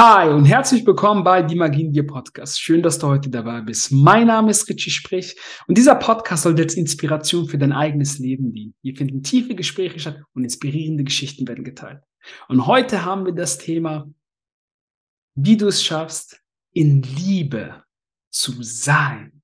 Hi und herzlich willkommen bei Die Magie dir Podcast. Schön, dass du heute dabei bist. Mein Name ist Richie Sprich und dieser Podcast soll jetzt Inspiration für dein eigenes Leben dienen. Hier finden tiefe Gespräche statt und inspirierende Geschichten werden geteilt. Und heute haben wir das Thema, wie du es schaffst, in Liebe zu sein.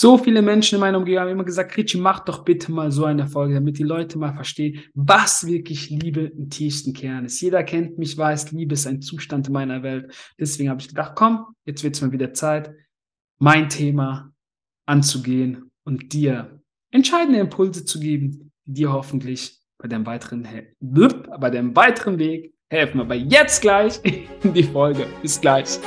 So viele Menschen in meiner Umgebung haben immer gesagt, Richie, mach doch bitte mal so eine Folge, damit die Leute mal verstehen, was wirklich Liebe im tiefsten Kern ist. Jeder kennt mich, weiß, Liebe ist ein Zustand in meiner Welt. Deswegen habe ich gedacht, komm, jetzt wird es mal wieder Zeit, mein Thema anzugehen und dir entscheidende Impulse zu geben, die dir hoffentlich bei deinem weiteren, bei deinem weiteren Weg helfen. Aber jetzt gleich in die Folge. Bis gleich.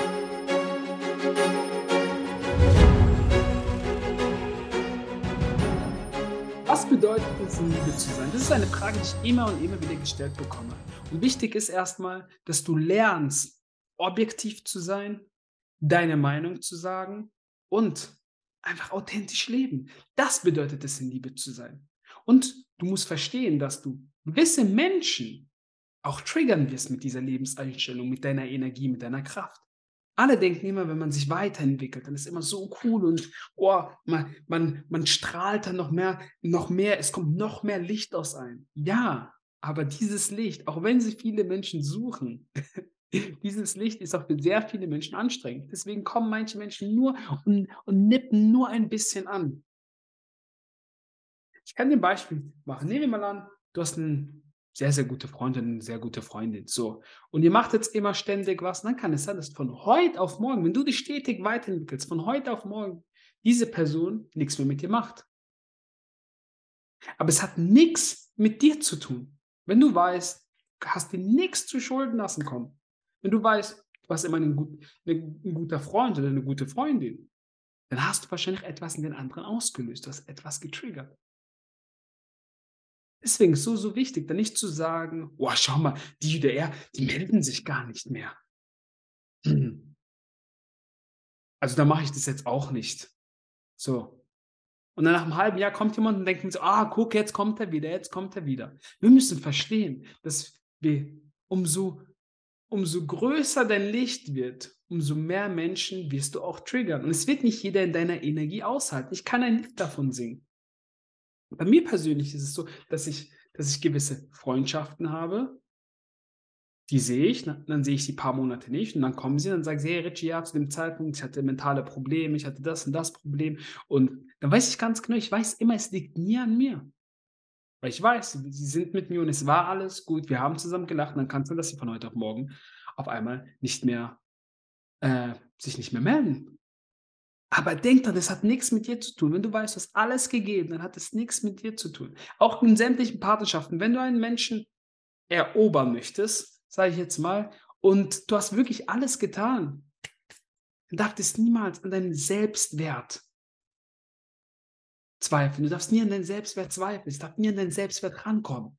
Bedeutet es, in Liebe zu sein? Das ist eine Frage, die ich immer und immer wieder gestellt bekomme. Und wichtig ist erstmal, dass du lernst, objektiv zu sein, deine Meinung zu sagen und einfach authentisch leben. Das bedeutet es, in Liebe zu sein. Und du musst verstehen, dass du gewisse Menschen auch triggern wirst mit dieser Lebenseinstellung, mit deiner Energie, mit deiner Kraft. Alle denken immer, wenn man sich weiterentwickelt, dann ist immer so cool und oh, man, man, man strahlt dann noch mehr, noch mehr, es kommt noch mehr Licht aus einem. Ja, aber dieses Licht, auch wenn sie viele Menschen suchen, dieses Licht ist auch für sehr viele Menschen anstrengend. Deswegen kommen manche Menschen nur und, und nippen nur ein bisschen an. Ich kann dir ein Beispiel machen. Nehmen wir mal an, du hast einen sehr, sehr gute Freundin, sehr gute Freundin. So. Und ihr macht jetzt immer ständig was, dann kann es sein, dass von heute auf morgen, wenn du dich stetig weiterentwickelst, von heute auf morgen diese Person nichts mehr mit dir macht. Aber es hat nichts mit dir zu tun. Wenn du weißt, hast dir nichts zu Schulden lassen kommen. Wenn du weißt, du warst immer ein, gut, ein guter Freund oder eine gute Freundin, dann hast du wahrscheinlich etwas in den anderen ausgelöst. Du hast etwas getriggert. Deswegen ist es so, so wichtig, da nicht zu sagen, oh, schau mal, die er, die melden sich gar nicht mehr. Hm. Also da mache ich das jetzt auch nicht. So. Und dann nach einem halben Jahr kommt jemand und denkt mir so, ah, guck, jetzt kommt er wieder, jetzt kommt er wieder. Wir müssen verstehen, dass wir umso, umso größer dein Licht wird, umso mehr Menschen wirst du auch triggern. Und es wird nicht jeder in deiner Energie aushalten. Ich kann ein Lied davon singen. Bei mir persönlich ist es so, dass ich, dass ich gewisse Freundschaften habe, die sehe ich, dann sehe ich sie ein paar Monate nicht und dann kommen sie und dann sagen sie, hey Richie, ja, zu dem Zeitpunkt, ich hatte mentale Probleme, ich hatte das und das Problem und dann weiß ich ganz genau, ich weiß immer, es liegt nie an mir. Weil ich weiß, sie sind mit mir und es war alles gut, wir haben zusammen gelacht und dann kann es sein, dass sie von heute auf morgen auf einmal nicht mehr, äh, sich nicht mehr melden. Aber denk dran, das hat nichts mit dir zu tun. Wenn du weißt, du hast alles gegeben, dann hat es nichts mit dir zu tun. Auch in sämtlichen Partnerschaften, wenn du einen Menschen erobern möchtest, sage ich jetzt mal, und du hast wirklich alles getan, dann darf es niemals an deinen Selbstwert zweifeln. Du darfst nie an deinen Selbstwert zweifeln. Es darf nie an deinen Selbstwert rankommen.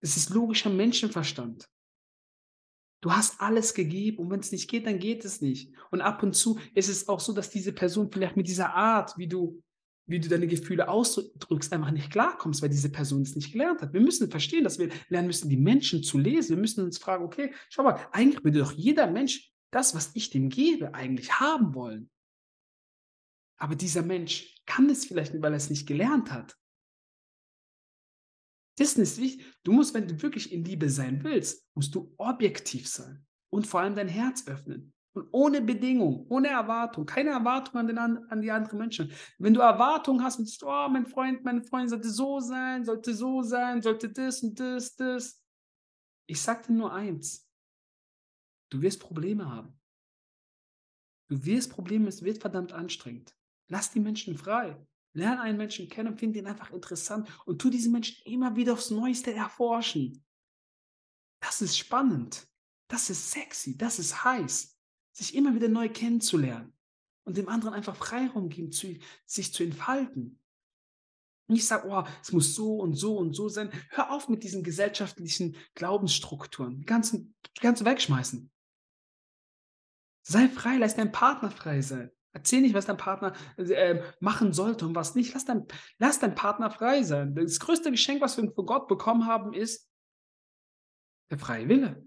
Das ist logischer Menschenverstand. Du hast alles gegeben und wenn es nicht geht, dann geht es nicht. Und ab und zu ist es auch so, dass diese Person vielleicht mit dieser Art, wie du, wie du deine Gefühle ausdrückst, einfach nicht klarkommst, weil diese Person es nicht gelernt hat. Wir müssen verstehen, dass wir lernen müssen, die Menschen zu lesen. Wir müssen uns fragen, okay, schau mal, eigentlich würde doch jeder Mensch das, was ich dem gebe, eigentlich haben wollen. Aber dieser Mensch kann es vielleicht nicht, weil er es nicht gelernt hat. Das ist wichtig. Du musst, wenn du wirklich in Liebe sein willst, musst du objektiv sein und vor allem dein Herz öffnen. Und ohne Bedingung, ohne Erwartung, keine Erwartung an, den, an die anderen Menschen. Wenn du Erwartungen hast und sagst, oh, mein Freund, meine Freundin sollte so sein, sollte so sein, sollte das und das, das. Ich sag dir nur eins. Du wirst Probleme haben. Du wirst Probleme, es wird verdammt anstrengend. Lass die Menschen frei. Lerne einen Menschen kennen und finde ihn einfach interessant und tu diesen Menschen immer wieder aufs Neueste erforschen. Das ist spannend. Das ist sexy. Das ist heiß. Sich immer wieder neu kennenzulernen und dem anderen einfach Freiraum geben, zu, sich zu entfalten. Und ich sage, oh, es muss so und so und so sein. Hör auf mit diesen gesellschaftlichen Glaubensstrukturen. Die ganzen, die ganzen wegschmeißen. Sei frei, lass deinen Partner frei sein. Erzähl nicht, was dein Partner äh, machen sollte und was nicht. Lass dein, lass dein Partner frei sein. Das größte Geschenk, was wir von Gott bekommen haben, ist der freie Wille.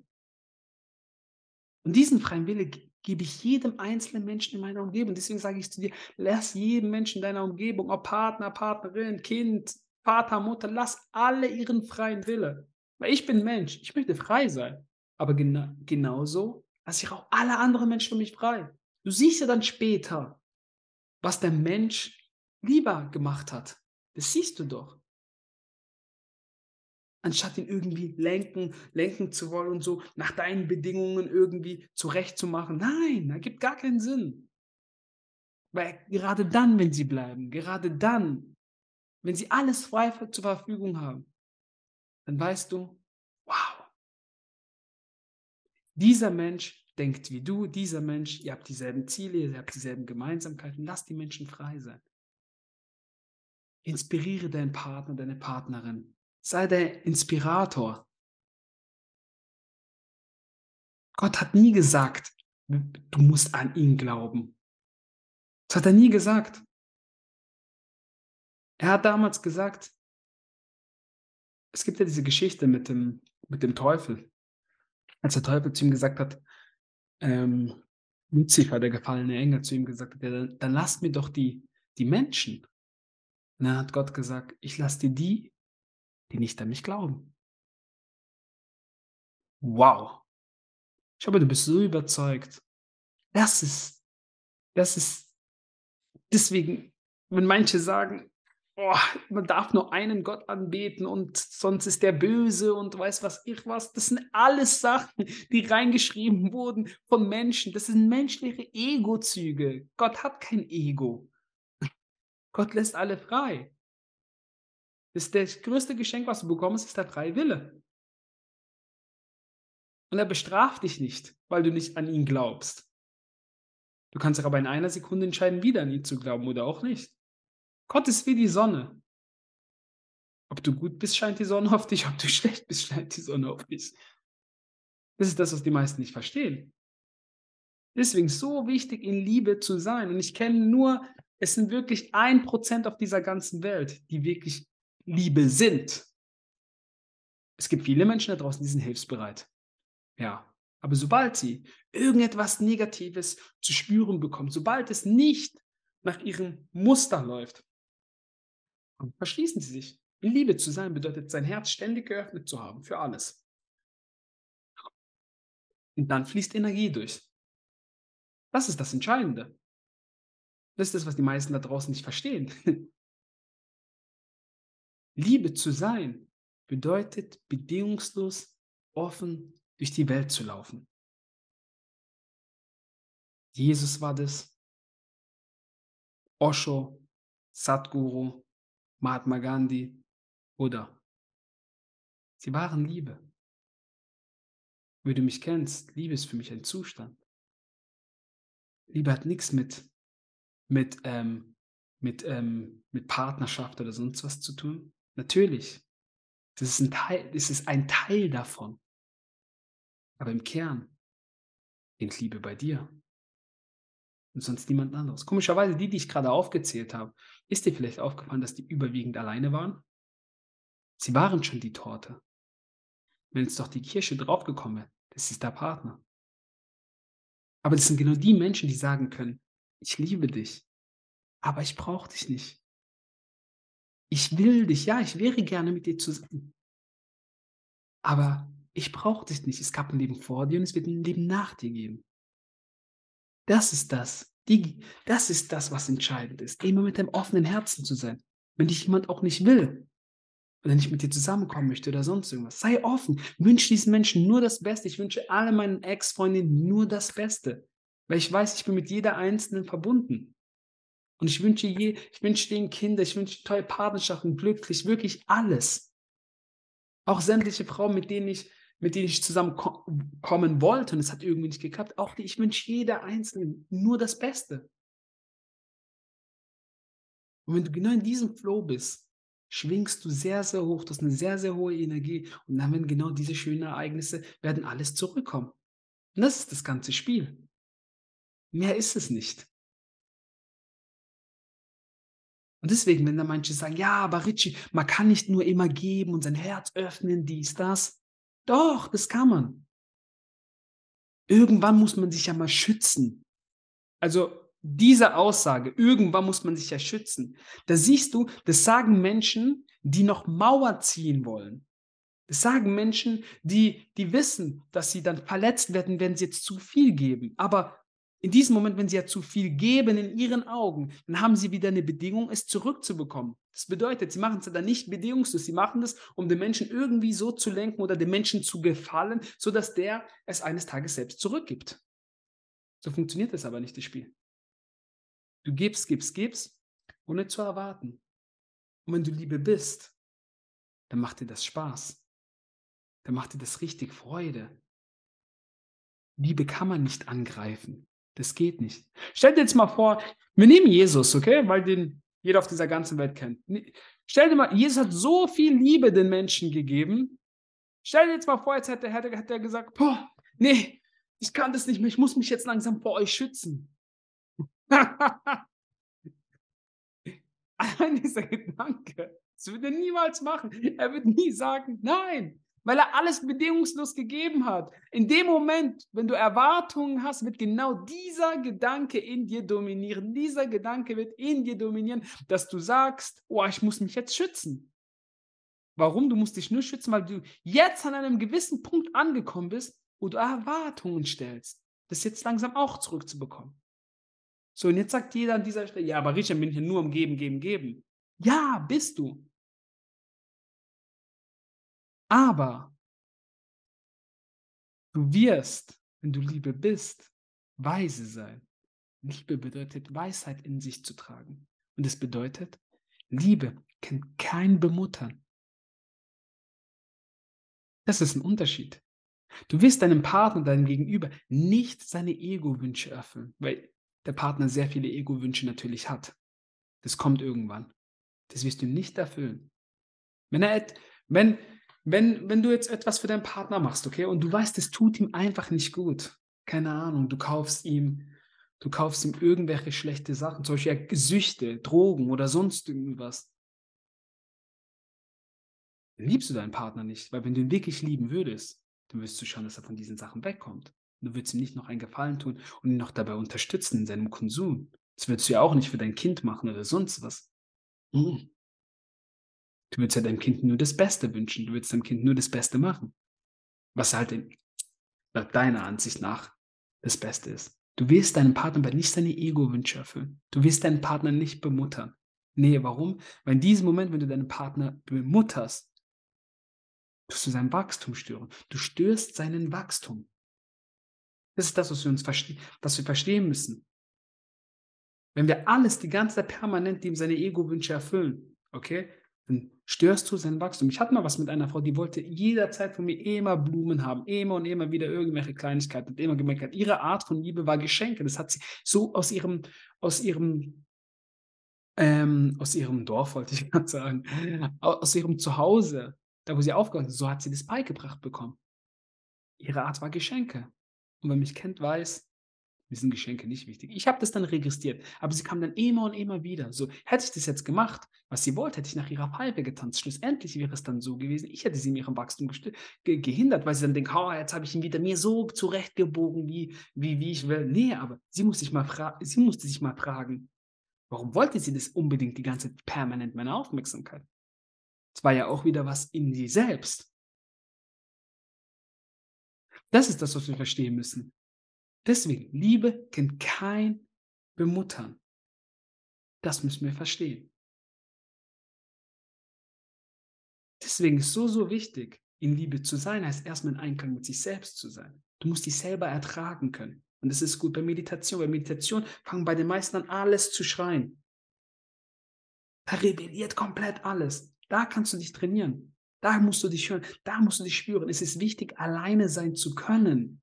Und diesen freien Wille gebe ich jedem einzelnen Menschen in meiner Umgebung. Deswegen sage ich zu dir, lass jedem Menschen in deiner Umgebung, ob Partner, Partnerin, Kind, Vater, Mutter, lass alle ihren freien Wille. Weil ich bin Mensch, ich möchte frei sein. Aber gena genauso lasse ich auch alle anderen Menschen für mich frei. Du siehst ja dann später, was der Mensch lieber gemacht hat. Das siehst du doch. Anstatt ihn irgendwie lenken, lenken zu wollen und so nach deinen Bedingungen irgendwie zurechtzumachen. Nein, das gibt gar keinen Sinn. Weil gerade dann, wenn sie bleiben, gerade dann, wenn sie alles frei zur Verfügung haben, dann weißt du, wow, dieser Mensch denkt wie du, dieser Mensch, ihr habt dieselben Ziele, ihr habt dieselben Gemeinsamkeiten, lass die Menschen frei sein. Inspiriere deinen Partner, deine Partnerin. Sei der Inspirator. Gott hat nie gesagt, du musst an ihn glauben. Das hat er nie gesagt. Er hat damals gesagt, es gibt ja diese Geschichte mit dem, mit dem Teufel. Als der Teufel zu ihm gesagt hat, ähm, Luzifer, der gefallene Engel, zu ihm gesagt hat, ja, dann, dann lass mir doch die, die Menschen. Und dann hat Gott gesagt, ich lasse dir die, die nicht an mich glauben. Wow. Ich hoffe, du bist so überzeugt. Das ist, das ist, deswegen, wenn manche sagen, oh, man darf nur einen Gott anbeten und sonst ist der böse und weiß was ich was, das sind alles Sachen, die reingeschrieben wurden von Menschen. Das sind menschliche Ego-Züge. Gott hat kein Ego. Gott lässt alle frei. Das, das größte Geschenk, was du bekommst, ist der freie Wille. Und er bestraft dich nicht, weil du nicht an ihn glaubst. Du kannst aber in einer Sekunde entscheiden, wieder an ihn zu glauben oder auch nicht. Gott ist wie die Sonne. Ob du gut bist, scheint die Sonne auf dich. Ob du schlecht bist, scheint die Sonne auf dich. Das ist das, was die meisten nicht verstehen. Deswegen so wichtig, in Liebe zu sein. Und ich kenne nur, es sind wirklich ein Prozent auf dieser ganzen Welt, die wirklich Liebe sind. Es gibt viele Menschen da draußen, die sind hilfsbereit. Ja. Aber sobald sie irgendetwas Negatives zu spüren bekommen, sobald es nicht nach ihrem Muster läuft, verschließen sie sich. In Liebe zu sein bedeutet, sein Herz ständig geöffnet zu haben für alles. Und dann fließt Energie durch. Das ist das Entscheidende. Das ist das, was die meisten da draußen nicht verstehen. Liebe zu sein bedeutet bedingungslos offen durch die Welt zu laufen. Jesus war das, Osho, Sadhguru, Mahatma Gandhi, Buddha. Sie waren Liebe. Wenn du mich kennst, Liebe ist für mich ein Zustand. Liebe hat nichts mit, mit, ähm, mit, ähm, mit Partnerschaft oder sonst was zu tun. Natürlich. Das ist ein Teil, das ist ein Teil davon. Aber im Kern beginnt Liebe bei dir. Und sonst niemand anderes. Komischerweise, die, die ich gerade aufgezählt habe, ist dir vielleicht aufgefallen, dass die überwiegend alleine waren? Sie waren schon die Torte. Wenn jetzt doch die Kirsche draufgekommen wäre, das ist der Partner. Aber das sind genau die Menschen, die sagen können, ich liebe dich, aber ich brauche dich nicht. Ich will dich, ja, ich wäre gerne mit dir zusammen. Aber ich brauche dich nicht. Es gab ein Leben vor dir und es wird ein Leben nach dir geben. Das ist das. Die, das ist das, was entscheidend ist. Immer mit deinem offenen Herzen zu sein. Wenn dich jemand auch nicht will oder nicht mit dir zusammenkommen möchte oder sonst irgendwas, sei offen. Wünsche diesen Menschen nur das Beste. Ich wünsche alle meinen Ex-Freundinnen nur das Beste. Weil ich weiß, ich bin mit jeder Einzelnen verbunden. Und ich wünsche je, ich wünsche den Kinder, ich wünsche tolle Partnerschaften, glücklich, wirklich alles. Auch sämtliche Frauen, mit denen ich, mit denen ich zusammenkommen wollte und es hat irgendwie nicht geklappt. Auch die, ich wünsche jeder Einzelnen nur das Beste. Und wenn du genau in diesem Flow bist, schwingst du sehr, sehr hoch, das ist eine sehr, sehr hohe Energie. Und dann werden genau diese schönen Ereignisse, werden alles zurückkommen. Und das ist das ganze Spiel. Mehr ist es nicht. Und deswegen, wenn da manche sagen, ja, aber Richie, man kann nicht nur immer geben und sein Herz öffnen, dies, das. Doch, das kann man. Irgendwann muss man sich ja mal schützen. Also diese Aussage, irgendwann muss man sich ja schützen. Da siehst du, das sagen Menschen, die noch Mauer ziehen wollen. Das sagen Menschen, die, die wissen, dass sie dann verletzt werden, wenn sie jetzt zu viel geben. Aber in diesem Moment, wenn sie ja zu viel geben in ihren Augen, dann haben sie wieder eine Bedingung, es zurückzubekommen. Das bedeutet, sie machen es dann nicht bedingungslos, sie machen das, um den Menschen irgendwie so zu lenken oder dem Menschen zu gefallen, sodass der es eines Tages selbst zurückgibt. So funktioniert das aber nicht, das Spiel. Du gibst, gibst, gibst, ohne zu erwarten. Und wenn du Liebe bist, dann macht dir das Spaß. Dann macht dir das richtig Freude. Liebe kann man nicht angreifen. Das geht nicht. Stell dir jetzt mal vor, wir nehmen Jesus, okay? Weil den jeder auf dieser ganzen Welt kennt. Stell dir mal, Jesus hat so viel Liebe den Menschen gegeben. Stell dir jetzt mal vor, jetzt hätte, hätte, hätte er gesagt, boah, nee, ich kann das nicht mehr, ich muss mich jetzt langsam vor euch schützen. Allein dieser Gedanke, das würde er niemals machen. Er wird nie sagen, nein, weil er alles bedingungslos gegeben hat. In dem Moment, wenn du Erwartungen hast, wird genau dieser Gedanke in dir dominieren. Dieser Gedanke wird in dir dominieren, dass du sagst, oh, ich muss mich jetzt schützen. Warum? Du musst dich nur schützen, weil du jetzt an einem gewissen Punkt angekommen bist, wo du Erwartungen stellst, das jetzt langsam auch zurückzubekommen. So, und jetzt sagt jeder an dieser Stelle, ja, aber Richard, bin ich ja nur am Geben, Geben, Geben. Ja, bist du. Aber du wirst, wenn du Liebe bist, weise sein. Liebe bedeutet, Weisheit in sich zu tragen. Und es bedeutet, Liebe kennt kein Bemuttern. Das ist ein Unterschied. Du wirst deinem Partner, deinem Gegenüber nicht seine Ego-Wünsche erfüllen, weil der Partner sehr viele Ego-Wünsche natürlich hat. Das kommt irgendwann. Das wirst du nicht erfüllen. Wenn er, wenn, wenn, wenn du jetzt etwas für deinen Partner machst, okay, und du weißt, es tut ihm einfach nicht gut, keine Ahnung, du kaufst ihm, du kaufst ihm irgendwelche schlechte Sachen, zum Beispiel Süchte, Drogen oder sonst irgendwas, dann liebst du deinen Partner nicht, weil wenn du ihn wirklich lieben würdest, dann wirst du schauen, dass er von diesen Sachen wegkommt. du würdest ihm nicht noch einen Gefallen tun und ihn noch dabei unterstützen in seinem Konsum. Das würdest du ja auch nicht für dein Kind machen oder sonst was. Mhm. Du willst ja deinem Kind nur das Beste wünschen. Du willst deinem Kind nur das Beste machen. Was halt in, deiner Ansicht nach das Beste ist. Du willst deinem Partner aber nicht seine Ego-Wünsche erfüllen. Du willst deinen Partner nicht bemuttern. Nee, warum? Weil in diesem Moment, wenn du deinen Partner bemutterst, tust du sein Wachstum stören. Du störst seinen Wachstum. Das ist das, was wir uns verstehen, was wir verstehen müssen. Wenn wir alles die ganze Zeit permanent ihm seine Ego-Wünsche erfüllen, okay, dann störst du sein Wachstum. Ich hatte mal was mit einer Frau, die wollte jederzeit von mir immer Blumen haben, immer und immer wieder irgendwelche Kleinigkeiten und immer gemerkt Ihre Art von Liebe war Geschenke. Das hat sie so aus ihrem, aus ihrem, ähm, aus ihrem Dorf, wollte ich gerade sagen, aus ihrem Zuhause, da wo sie aufgehört ist, so hat sie das beigebracht bekommen. Ihre Art war Geschenke. Und wer mich kennt, weiß, mir sind Geschenke nicht wichtig. Ich habe das dann registriert, aber sie kam dann immer und immer wieder. So, hätte ich das jetzt gemacht, was sie wollte, hätte ich nach ihrer Pfeife getanzt. Schlussendlich wäre es dann so gewesen, ich hätte sie in ihrem Wachstum ge gehindert, weil sie dann denkt, oh, jetzt habe ich ihn wieder mir so zurechtgebogen, wie, wie, wie ich will. Nee, aber sie musste, sich mal sie musste sich mal fragen, warum wollte sie das unbedingt die ganze Zeit permanent meine Aufmerksamkeit? Es war ja auch wieder was in sie selbst. Das ist das, was wir verstehen müssen. Deswegen, Liebe kennt kein Bemuttern. Das müssen wir verstehen. Deswegen ist so, so wichtig, in Liebe zu sein, heißt erstmal in Einklang mit sich selbst zu sein. Du musst dich selber ertragen können. Und das ist gut bei Meditation. Bei Meditation fangen bei den meisten an, alles zu schreien. Da rebelliert komplett alles. Da kannst du dich trainieren. Da musst du dich hören. Da musst du dich spüren. Es ist wichtig, alleine sein zu können.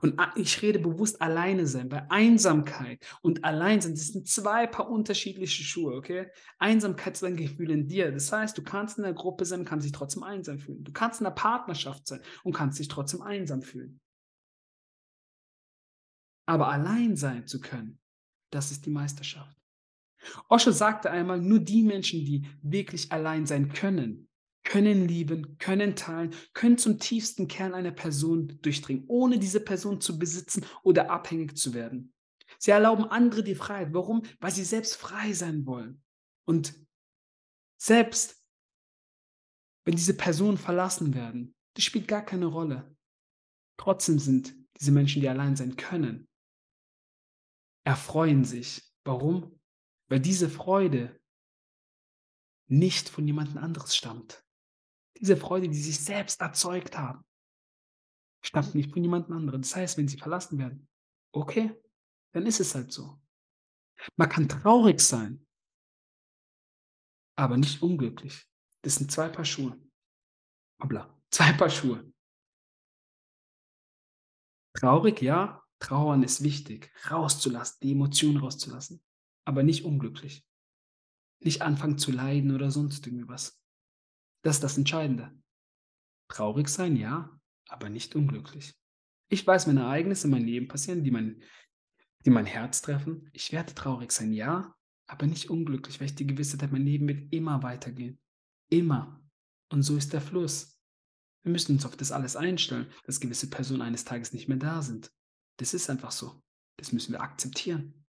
Und ich rede bewusst alleine sein, weil Einsamkeit und Alleinsein, das sind zwei paar unterschiedliche Schuhe, okay? Einsamkeit ist ein Gefühl in dir. Das heißt, du kannst in der Gruppe sein, kannst dich trotzdem einsam fühlen. Du kannst in der Partnerschaft sein und kannst dich trotzdem einsam fühlen. Aber allein sein zu können, das ist die Meisterschaft. Osho sagte einmal, nur die Menschen, die wirklich allein sein können, können lieben, können teilen, können zum tiefsten Kern einer Person durchdringen, ohne diese Person zu besitzen oder abhängig zu werden. Sie erlauben andere die Freiheit. Warum? Weil sie selbst frei sein wollen. Und selbst wenn diese Personen verlassen werden, das spielt gar keine Rolle. Trotzdem sind diese Menschen, die allein sein können, erfreuen sich. Warum? Weil diese Freude nicht von jemand anderes stammt. Diese Freude, die sie sich selbst erzeugt haben, stammt nicht von jemand anderem. Das heißt, wenn sie verlassen werden, okay, dann ist es halt so. Man kann traurig sein, aber nicht unglücklich. Das sind zwei Paar Schuhe. Hoppla, zwei Paar Schuhe. Traurig, ja, trauern ist wichtig, rauszulassen, die Emotionen rauszulassen, aber nicht unglücklich. Nicht anfangen zu leiden oder sonst irgendwie was. Das ist das Entscheidende. Traurig sein, ja, aber nicht unglücklich. Ich weiß, wenn Ereignisse in meinem Leben passieren, die mein, die mein Herz treffen, ich werde traurig sein, ja, aber nicht unglücklich, weil ich die Gewissheit habe, mein Leben wird immer weitergehen. Immer. Und so ist der Fluss. Wir müssen uns auf das alles einstellen, dass gewisse Personen eines Tages nicht mehr da sind. Das ist einfach so. Das müssen wir akzeptieren.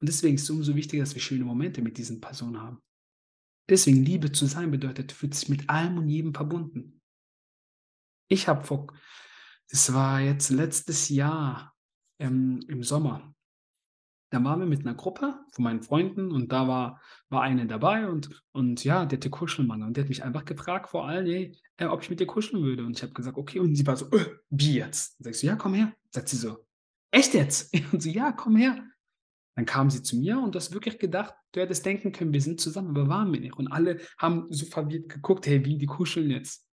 Und deswegen ist es umso wichtiger, dass wir schöne Momente mit diesen Personen haben. Deswegen Liebe zu sein bedeutet, du fühlst dich mit allem und jedem verbunden. Ich habe vor, es war jetzt letztes Jahr ähm, im Sommer, da waren wir mit einer Gruppe von meinen Freunden und da war, war eine dabei und, und ja, der hatte Kuschelmangel und der hat mich einfach gefragt vor allem, hey, äh, ob ich mit dir kuscheln würde. Und ich habe gesagt, okay. Und sie war so, äh, wie jetzt? Sagst du, ja, komm her. Sagt sie so, echt jetzt? Und so, ja, komm her. Dann kam sie zu mir und du hast wirklich gedacht, du hättest denken können, wir sind zusammen, aber waren wir nicht. Und alle haben so verwirrt geguckt, hey, wie, die kuscheln jetzt.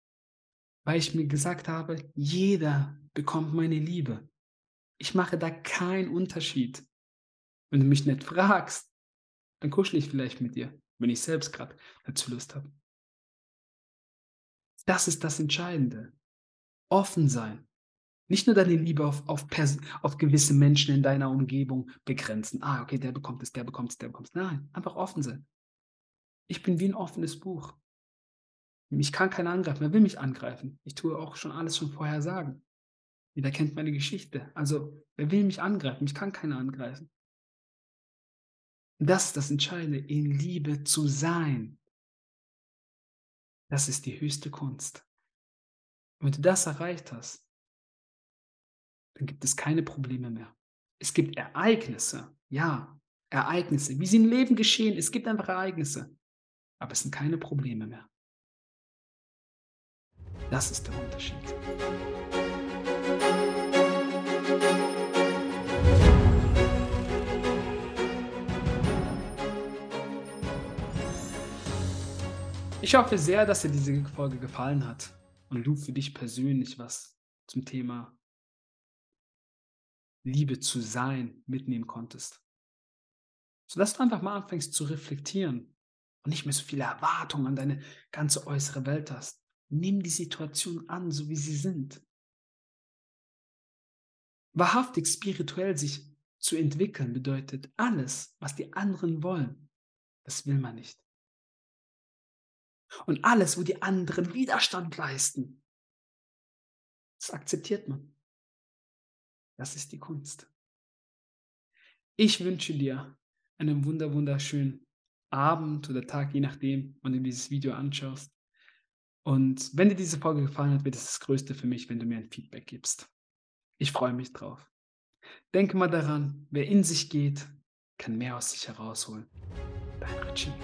Weil ich mir gesagt habe, jeder bekommt meine Liebe. Ich mache da keinen Unterschied. Wenn du mich nicht fragst, dann kuschel ich vielleicht mit dir, wenn ich selbst gerade dazu Lust habe. Das ist das Entscheidende. Offen sein. Nicht nur deine Liebe auf, auf, auf gewisse Menschen in deiner Umgebung begrenzen. Ah, okay, der bekommt es, der bekommt es, der bekommt es. Nein, einfach offen sein. Ich bin wie ein offenes Buch. Mich kann keiner angreifen. Wer will mich angreifen? Ich tue auch schon alles schon vorher sagen. Jeder kennt meine Geschichte. Also, wer will mich angreifen? Mich kann keiner angreifen. Das ist das Entscheidende, in Liebe zu sein. Das ist die höchste Kunst. Und wenn du das erreicht hast, dann gibt es keine Probleme mehr. Es gibt Ereignisse, ja, Ereignisse, wie sie im Leben geschehen. Es gibt einfach Ereignisse, aber es sind keine Probleme mehr. Das ist der Unterschied. Ich hoffe sehr, dass dir diese Folge gefallen hat und du für dich persönlich was zum Thema Liebe zu sein mitnehmen konntest. Sodass du einfach mal anfängst zu reflektieren und nicht mehr so viele Erwartungen an deine ganze äußere Welt hast. Nimm die Situation an, so wie sie sind. Wahrhaftig spirituell sich zu entwickeln bedeutet alles, was die anderen wollen, das will man nicht. Und alles, wo die anderen Widerstand leisten, das akzeptiert man. Das ist die Kunst. Ich wünsche dir einen wunder wunderschönen Abend oder Tag, je nachdem, wann du dieses Video anschaust. Und wenn dir diese Folge gefallen hat, wird es das Größte für mich, wenn du mir ein Feedback gibst. Ich freue mich drauf. Denke mal daran, wer in sich geht, kann mehr aus sich herausholen. Dein Richie.